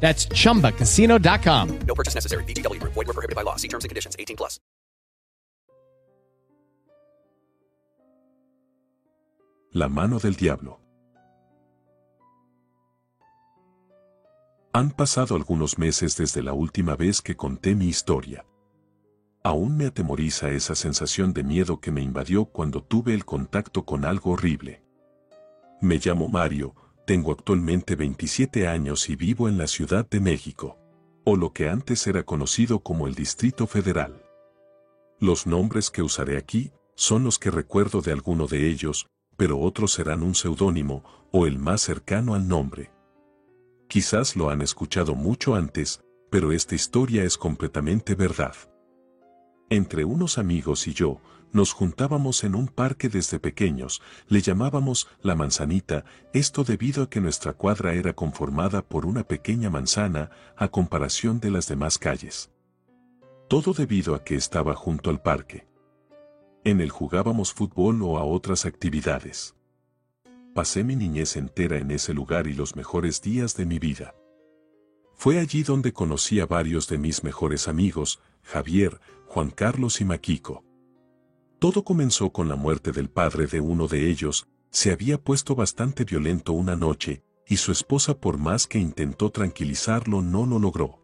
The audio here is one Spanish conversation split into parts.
That's chumbacasino.com. No purchase necessary. Void were prohibited by law. See terms and conditions. 18 plus. La mano del diablo. Han pasado algunos meses desde la última vez que conté mi historia. Aún me atemoriza esa sensación de miedo que me invadió cuando tuve el contacto con algo horrible. Me llamo Mario, tengo actualmente 27 años y vivo en la Ciudad de México, o lo que antes era conocido como el Distrito Federal. Los nombres que usaré aquí son los que recuerdo de alguno de ellos, pero otros serán un seudónimo o el más cercano al nombre. Quizás lo han escuchado mucho antes, pero esta historia es completamente verdad. Entre unos amigos y yo, nos juntábamos en un parque desde pequeños, le llamábamos la manzanita, esto debido a que nuestra cuadra era conformada por una pequeña manzana a comparación de las demás calles. Todo debido a que estaba junto al parque. En él jugábamos fútbol o a otras actividades. Pasé mi niñez entera en ese lugar y los mejores días de mi vida. Fue allí donde conocí a varios de mis mejores amigos, Javier, Juan Carlos y Maquico. Todo comenzó con la muerte del padre de uno de ellos, se había puesto bastante violento una noche, y su esposa por más que intentó tranquilizarlo no lo logró.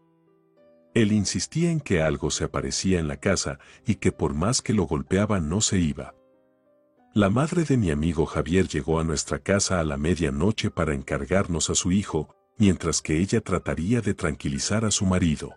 Él insistía en que algo se aparecía en la casa y que por más que lo golpeaba no se iba. La madre de mi amigo Javier llegó a nuestra casa a la medianoche para encargarnos a su hijo, mientras que ella trataría de tranquilizar a su marido.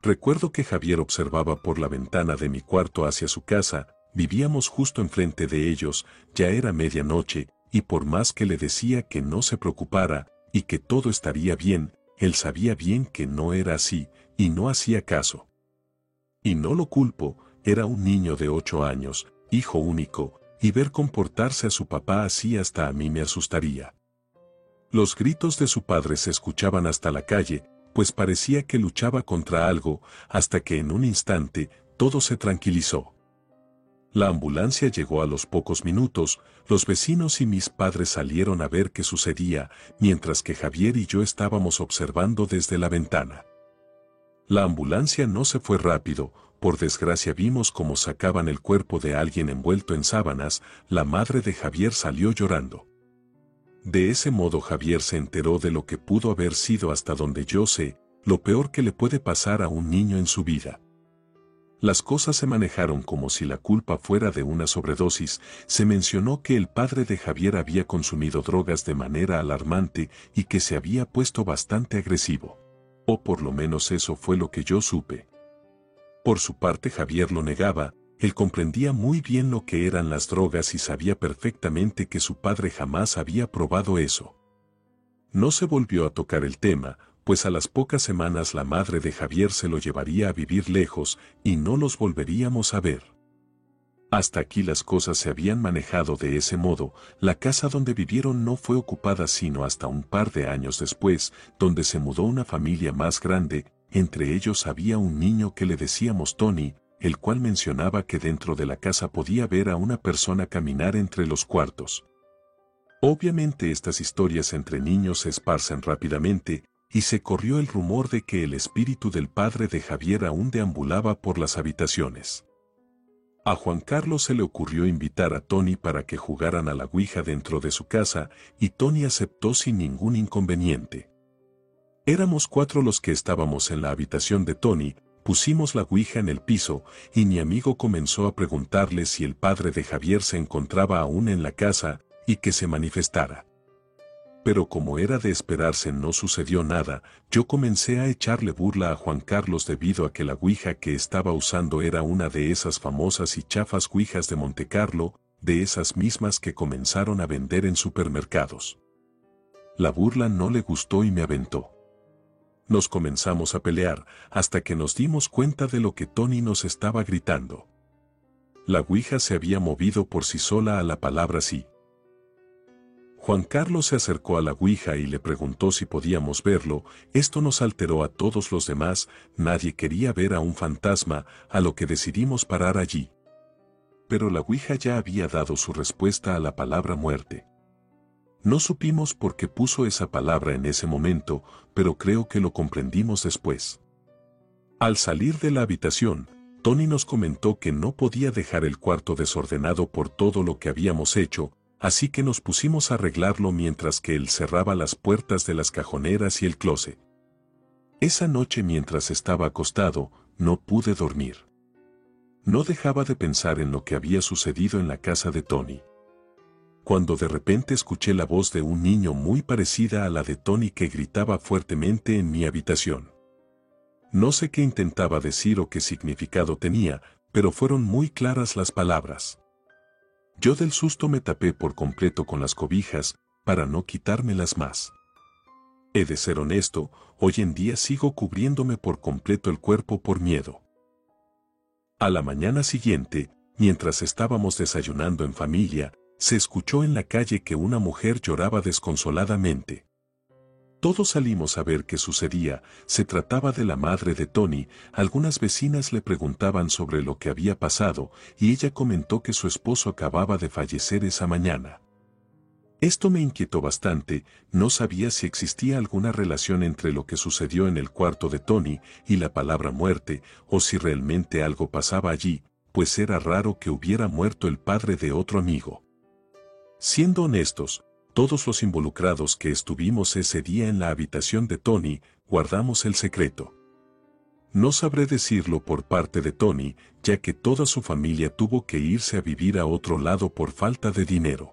Recuerdo que Javier observaba por la ventana de mi cuarto hacia su casa, vivíamos justo enfrente de ellos, ya era medianoche, y por más que le decía que no se preocupara, y que todo estaría bien, él sabía bien que no era así, y no hacía caso. Y no lo culpo, era un niño de ocho años, hijo único, y ver comportarse a su papá así hasta a mí me asustaría. Los gritos de su padre se escuchaban hasta la calle, pues parecía que luchaba contra algo, hasta que en un instante todo se tranquilizó. La ambulancia llegó a los pocos minutos, los vecinos y mis padres salieron a ver qué sucedía, mientras que Javier y yo estábamos observando desde la ventana. La ambulancia no se fue rápido, por desgracia vimos cómo sacaban el cuerpo de alguien envuelto en sábanas, la madre de Javier salió llorando. De ese modo Javier se enteró de lo que pudo haber sido hasta donde yo sé, lo peor que le puede pasar a un niño en su vida. Las cosas se manejaron como si la culpa fuera de una sobredosis, se mencionó que el padre de Javier había consumido drogas de manera alarmante y que se había puesto bastante agresivo. O por lo menos eso fue lo que yo supe. Por su parte Javier lo negaba, él comprendía muy bien lo que eran las drogas y sabía perfectamente que su padre jamás había probado eso. No se volvió a tocar el tema, pues a las pocas semanas la madre de Javier se lo llevaría a vivir lejos y no los volveríamos a ver. Hasta aquí las cosas se habían manejado de ese modo, la casa donde vivieron no fue ocupada sino hasta un par de años después, donde se mudó una familia más grande, entre ellos había un niño que le decíamos Tony, el cual mencionaba que dentro de la casa podía ver a una persona caminar entre los cuartos. Obviamente estas historias entre niños se esparcen rápidamente, y se corrió el rumor de que el espíritu del padre de Javier aún deambulaba por las habitaciones. A Juan Carlos se le ocurrió invitar a Tony para que jugaran a la Ouija dentro de su casa, y Tony aceptó sin ningún inconveniente. Éramos cuatro los que estábamos en la habitación de Tony, pusimos la Ouija en el piso y mi amigo comenzó a preguntarle si el padre de Javier se encontraba aún en la casa y que se manifestara. Pero como era de esperarse no sucedió nada, yo comencé a echarle burla a Juan Carlos debido a que la Ouija que estaba usando era una de esas famosas y chafas Ouijas de Montecarlo, de esas mismas que comenzaron a vender en supermercados. La burla no le gustó y me aventó. Nos comenzamos a pelear hasta que nos dimos cuenta de lo que Tony nos estaba gritando. La Ouija se había movido por sí sola a la palabra sí. Juan Carlos se acercó a la Ouija y le preguntó si podíamos verlo, esto nos alteró a todos los demás, nadie quería ver a un fantasma, a lo que decidimos parar allí. Pero la Ouija ya había dado su respuesta a la palabra muerte. No supimos por qué puso esa palabra en ese momento, pero creo que lo comprendimos después. Al salir de la habitación, Tony nos comentó que no podía dejar el cuarto desordenado por todo lo que habíamos hecho, así que nos pusimos a arreglarlo mientras que él cerraba las puertas de las cajoneras y el closet. Esa noche mientras estaba acostado, no pude dormir. No dejaba de pensar en lo que había sucedido en la casa de Tony cuando de repente escuché la voz de un niño muy parecida a la de Tony que gritaba fuertemente en mi habitación. No sé qué intentaba decir o qué significado tenía, pero fueron muy claras las palabras. Yo del susto me tapé por completo con las cobijas, para no quitármelas más. He de ser honesto, hoy en día sigo cubriéndome por completo el cuerpo por miedo. A la mañana siguiente, mientras estábamos desayunando en familia, se escuchó en la calle que una mujer lloraba desconsoladamente. Todos salimos a ver qué sucedía, se trataba de la madre de Tony, algunas vecinas le preguntaban sobre lo que había pasado y ella comentó que su esposo acababa de fallecer esa mañana. Esto me inquietó bastante, no sabía si existía alguna relación entre lo que sucedió en el cuarto de Tony y la palabra muerte, o si realmente algo pasaba allí, pues era raro que hubiera muerto el padre de otro amigo. Siendo honestos, todos los involucrados que estuvimos ese día en la habitación de Tony, guardamos el secreto. No sabré decirlo por parte de Tony, ya que toda su familia tuvo que irse a vivir a otro lado por falta de dinero.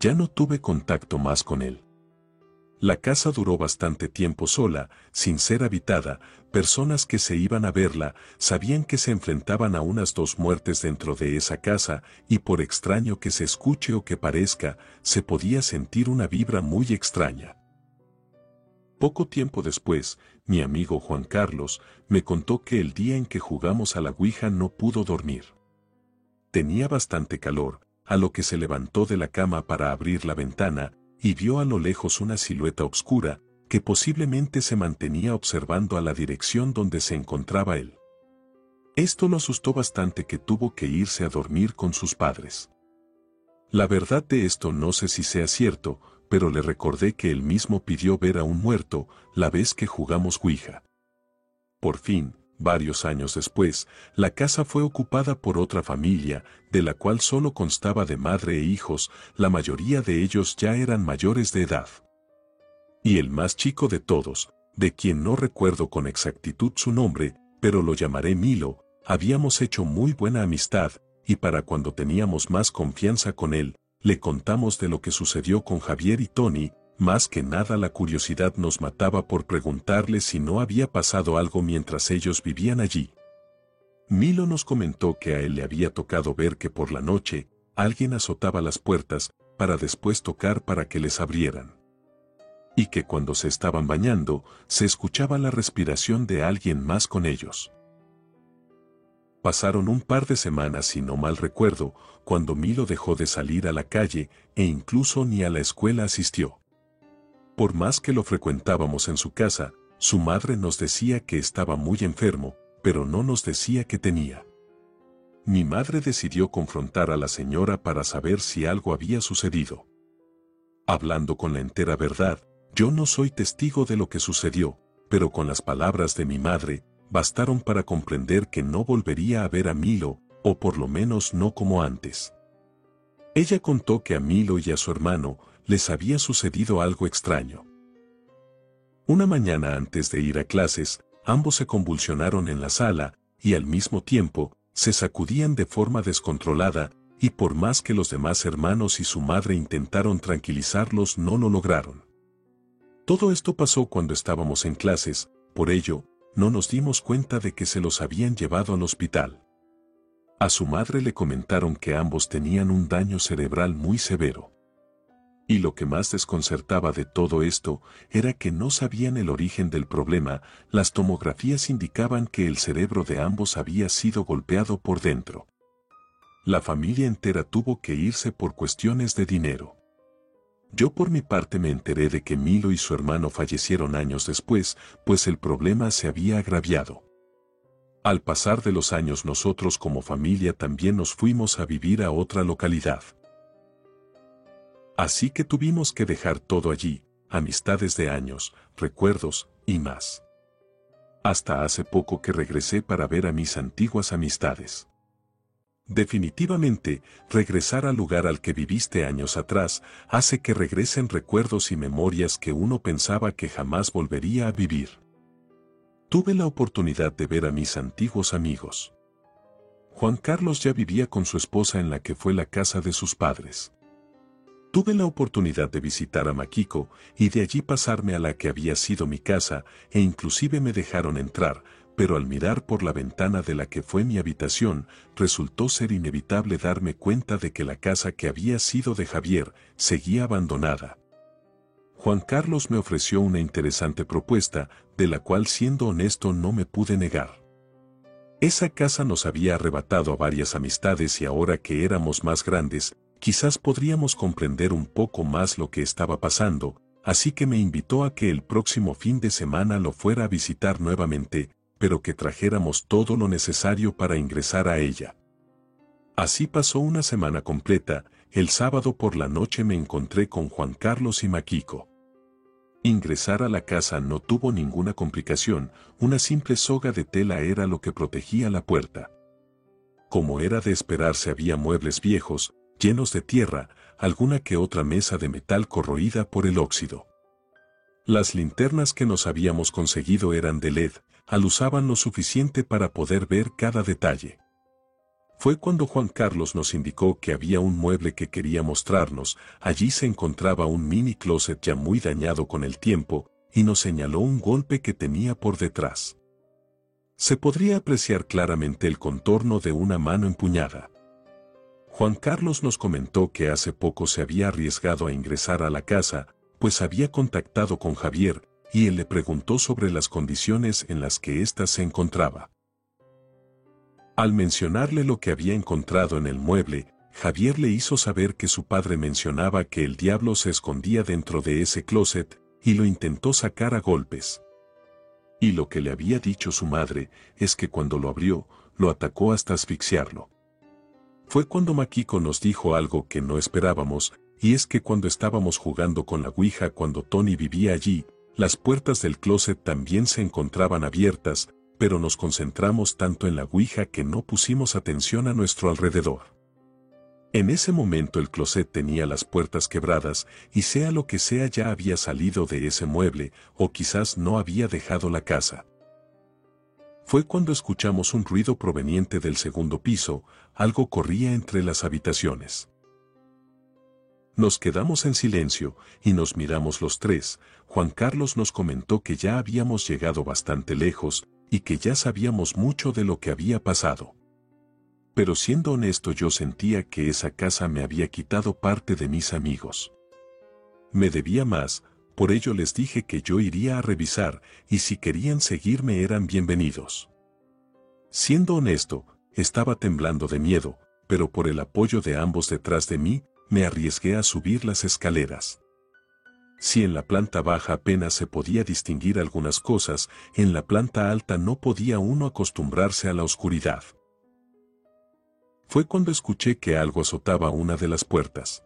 Ya no tuve contacto más con él. La casa duró bastante tiempo sola, sin ser habitada, personas que se iban a verla sabían que se enfrentaban a unas dos muertes dentro de esa casa y por extraño que se escuche o que parezca, se podía sentir una vibra muy extraña. Poco tiempo después, mi amigo Juan Carlos me contó que el día en que jugamos a la Ouija no pudo dormir. Tenía bastante calor, a lo que se levantó de la cama para abrir la ventana y vio a lo lejos una silueta oscura, que posiblemente se mantenía observando a la dirección donde se encontraba él. Esto lo asustó bastante que tuvo que irse a dormir con sus padres. La verdad de esto no sé si sea cierto, pero le recordé que él mismo pidió ver a un muerto la vez que jugamos Ouija. Por fin, Varios años después, la casa fue ocupada por otra familia, de la cual solo constaba de madre e hijos, la mayoría de ellos ya eran mayores de edad. Y el más chico de todos, de quien no recuerdo con exactitud su nombre, pero lo llamaré Milo, habíamos hecho muy buena amistad, y para cuando teníamos más confianza con él, le contamos de lo que sucedió con Javier y Tony, más que nada la curiosidad nos mataba por preguntarle si no había pasado algo mientras ellos vivían allí. Milo nos comentó que a él le había tocado ver que por la noche alguien azotaba las puertas para después tocar para que les abrieran. Y que cuando se estaban bañando se escuchaba la respiración de alguien más con ellos. Pasaron un par de semanas, si no mal recuerdo, cuando Milo dejó de salir a la calle e incluso ni a la escuela asistió. Por más que lo frecuentábamos en su casa, su madre nos decía que estaba muy enfermo, pero no nos decía que tenía. Mi madre decidió confrontar a la señora para saber si algo había sucedido. Hablando con la entera verdad, yo no soy testigo de lo que sucedió, pero con las palabras de mi madre, bastaron para comprender que no volvería a ver a Milo, o por lo menos no como antes. Ella contó que a Milo y a su hermano les había sucedido algo extraño. Una mañana antes de ir a clases, ambos se convulsionaron en la sala, y al mismo tiempo, se sacudían de forma descontrolada, y por más que los demás hermanos y su madre intentaron tranquilizarlos no lo lograron. Todo esto pasó cuando estábamos en clases, por ello, no nos dimos cuenta de que se los habían llevado al hospital. A su madre le comentaron que ambos tenían un daño cerebral muy severo. Y lo que más desconcertaba de todo esto era que no sabían el origen del problema, las tomografías indicaban que el cerebro de ambos había sido golpeado por dentro. La familia entera tuvo que irse por cuestiones de dinero. Yo por mi parte me enteré de que Milo y su hermano fallecieron años después, pues el problema se había agraviado. Al pasar de los años nosotros como familia también nos fuimos a vivir a otra localidad. Así que tuvimos que dejar todo allí, amistades de años, recuerdos y más. Hasta hace poco que regresé para ver a mis antiguas amistades. Definitivamente, regresar al lugar al que viviste años atrás hace que regresen recuerdos y memorias que uno pensaba que jamás volvería a vivir. Tuve la oportunidad de ver a mis antiguos amigos. Juan Carlos ya vivía con su esposa en la que fue la casa de sus padres. Tuve la oportunidad de visitar a Maquico y de allí pasarme a la que había sido mi casa e inclusive me dejaron entrar, pero al mirar por la ventana de la que fue mi habitación, resultó ser inevitable darme cuenta de que la casa que había sido de Javier seguía abandonada. Juan Carlos me ofreció una interesante propuesta, de la cual siendo honesto no me pude negar. Esa casa nos había arrebatado a varias amistades y ahora que éramos más grandes, quizás podríamos comprender un poco más lo que estaba pasando, así que me invitó a que el próximo fin de semana lo fuera a visitar nuevamente, pero que trajéramos todo lo necesario para ingresar a ella. Así pasó una semana completa, el sábado por la noche me encontré con Juan Carlos y Maquico. Ingresar a la casa no tuvo ninguna complicación, una simple soga de tela era lo que protegía la puerta. Como era de esperarse había muebles viejos, llenos de tierra, alguna que otra mesa de metal corroída por el óxido. Las linternas que nos habíamos conseguido eran de LED, alusaban lo suficiente para poder ver cada detalle. Fue cuando Juan Carlos nos indicó que había un mueble que quería mostrarnos, allí se encontraba un mini closet ya muy dañado con el tiempo, y nos señaló un golpe que tenía por detrás. Se podría apreciar claramente el contorno de una mano empuñada. Juan Carlos nos comentó que hace poco se había arriesgado a ingresar a la casa, pues había contactado con Javier, y él le preguntó sobre las condiciones en las que ésta se encontraba. Al mencionarle lo que había encontrado en el mueble, Javier le hizo saber que su padre mencionaba que el diablo se escondía dentro de ese closet, y lo intentó sacar a golpes. Y lo que le había dicho su madre es que cuando lo abrió, lo atacó hasta asfixiarlo. Fue cuando Makiko nos dijo algo que no esperábamos, y es que cuando estábamos jugando con la Ouija cuando Tony vivía allí, las puertas del closet también se encontraban abiertas, pero nos concentramos tanto en la Ouija que no pusimos atención a nuestro alrededor. En ese momento el closet tenía las puertas quebradas y sea lo que sea ya había salido de ese mueble o quizás no había dejado la casa. Fue cuando escuchamos un ruido proveniente del segundo piso, algo corría entre las habitaciones. Nos quedamos en silencio y nos miramos los tres. Juan Carlos nos comentó que ya habíamos llegado bastante lejos y que ya sabíamos mucho de lo que había pasado. Pero siendo honesto yo sentía que esa casa me había quitado parte de mis amigos. Me debía más, por ello les dije que yo iría a revisar y si querían seguirme eran bienvenidos. Siendo honesto, estaba temblando de miedo, pero por el apoyo de ambos detrás de mí, me arriesgué a subir las escaleras. Si en la planta baja apenas se podía distinguir algunas cosas, en la planta alta no podía uno acostumbrarse a la oscuridad. Fue cuando escuché que algo azotaba una de las puertas.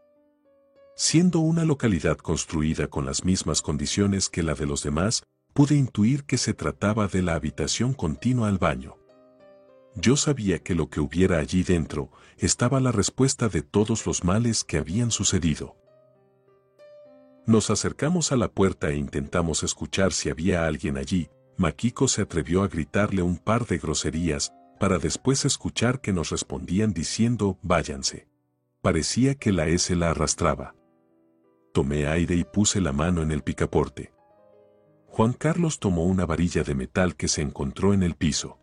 Siendo una localidad construida con las mismas condiciones que la de los demás, pude intuir que se trataba de la habitación continua al baño. Yo sabía que lo que hubiera allí dentro estaba la respuesta de todos los males que habían sucedido. Nos acercamos a la puerta e intentamos escuchar si había alguien allí, Makiko se atrevió a gritarle un par de groserías, para después escuchar que nos respondían diciendo, váyanse. Parecía que la S la arrastraba. Tomé aire y puse la mano en el picaporte. Juan Carlos tomó una varilla de metal que se encontró en el piso.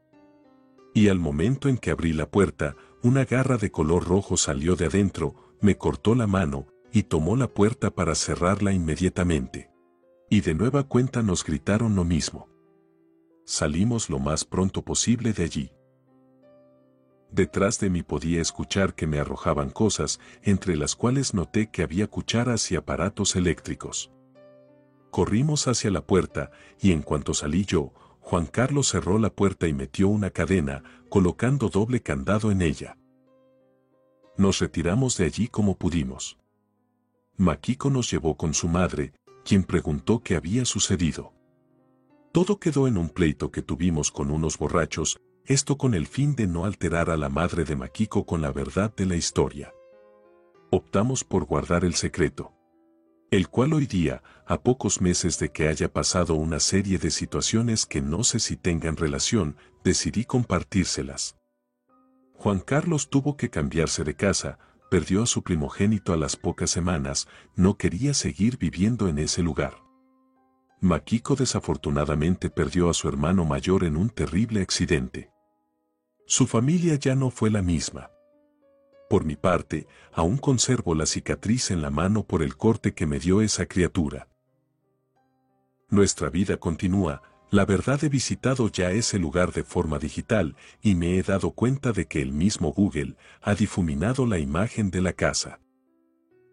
Y al momento en que abrí la puerta, una garra de color rojo salió de adentro, me cortó la mano, y tomó la puerta para cerrarla inmediatamente. Y de nueva cuenta nos gritaron lo mismo. Salimos lo más pronto posible de allí. Detrás de mí podía escuchar que me arrojaban cosas, entre las cuales noté que había cucharas y aparatos eléctricos. Corrimos hacia la puerta, y en cuanto salí yo, Juan Carlos cerró la puerta y metió una cadena, colocando doble candado en ella. Nos retiramos de allí como pudimos. Makiko nos llevó con su madre, quien preguntó qué había sucedido. Todo quedó en un pleito que tuvimos con unos borrachos, esto con el fin de no alterar a la madre de Makiko con la verdad de la historia. Optamos por guardar el secreto. El cual hoy día, a pocos meses de que haya pasado una serie de situaciones que no sé si tengan relación, decidí compartírselas. Juan Carlos tuvo que cambiarse de casa, perdió a su primogénito a las pocas semanas, no quería seguir viviendo en ese lugar. Makiko desafortunadamente perdió a su hermano mayor en un terrible accidente. Su familia ya no fue la misma. Por mi parte, aún conservo la cicatriz en la mano por el corte que me dio esa criatura. Nuestra vida continúa, la verdad he visitado ya ese lugar de forma digital y me he dado cuenta de que el mismo Google ha difuminado la imagen de la casa.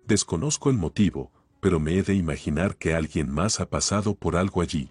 Desconozco el motivo, pero me he de imaginar que alguien más ha pasado por algo allí.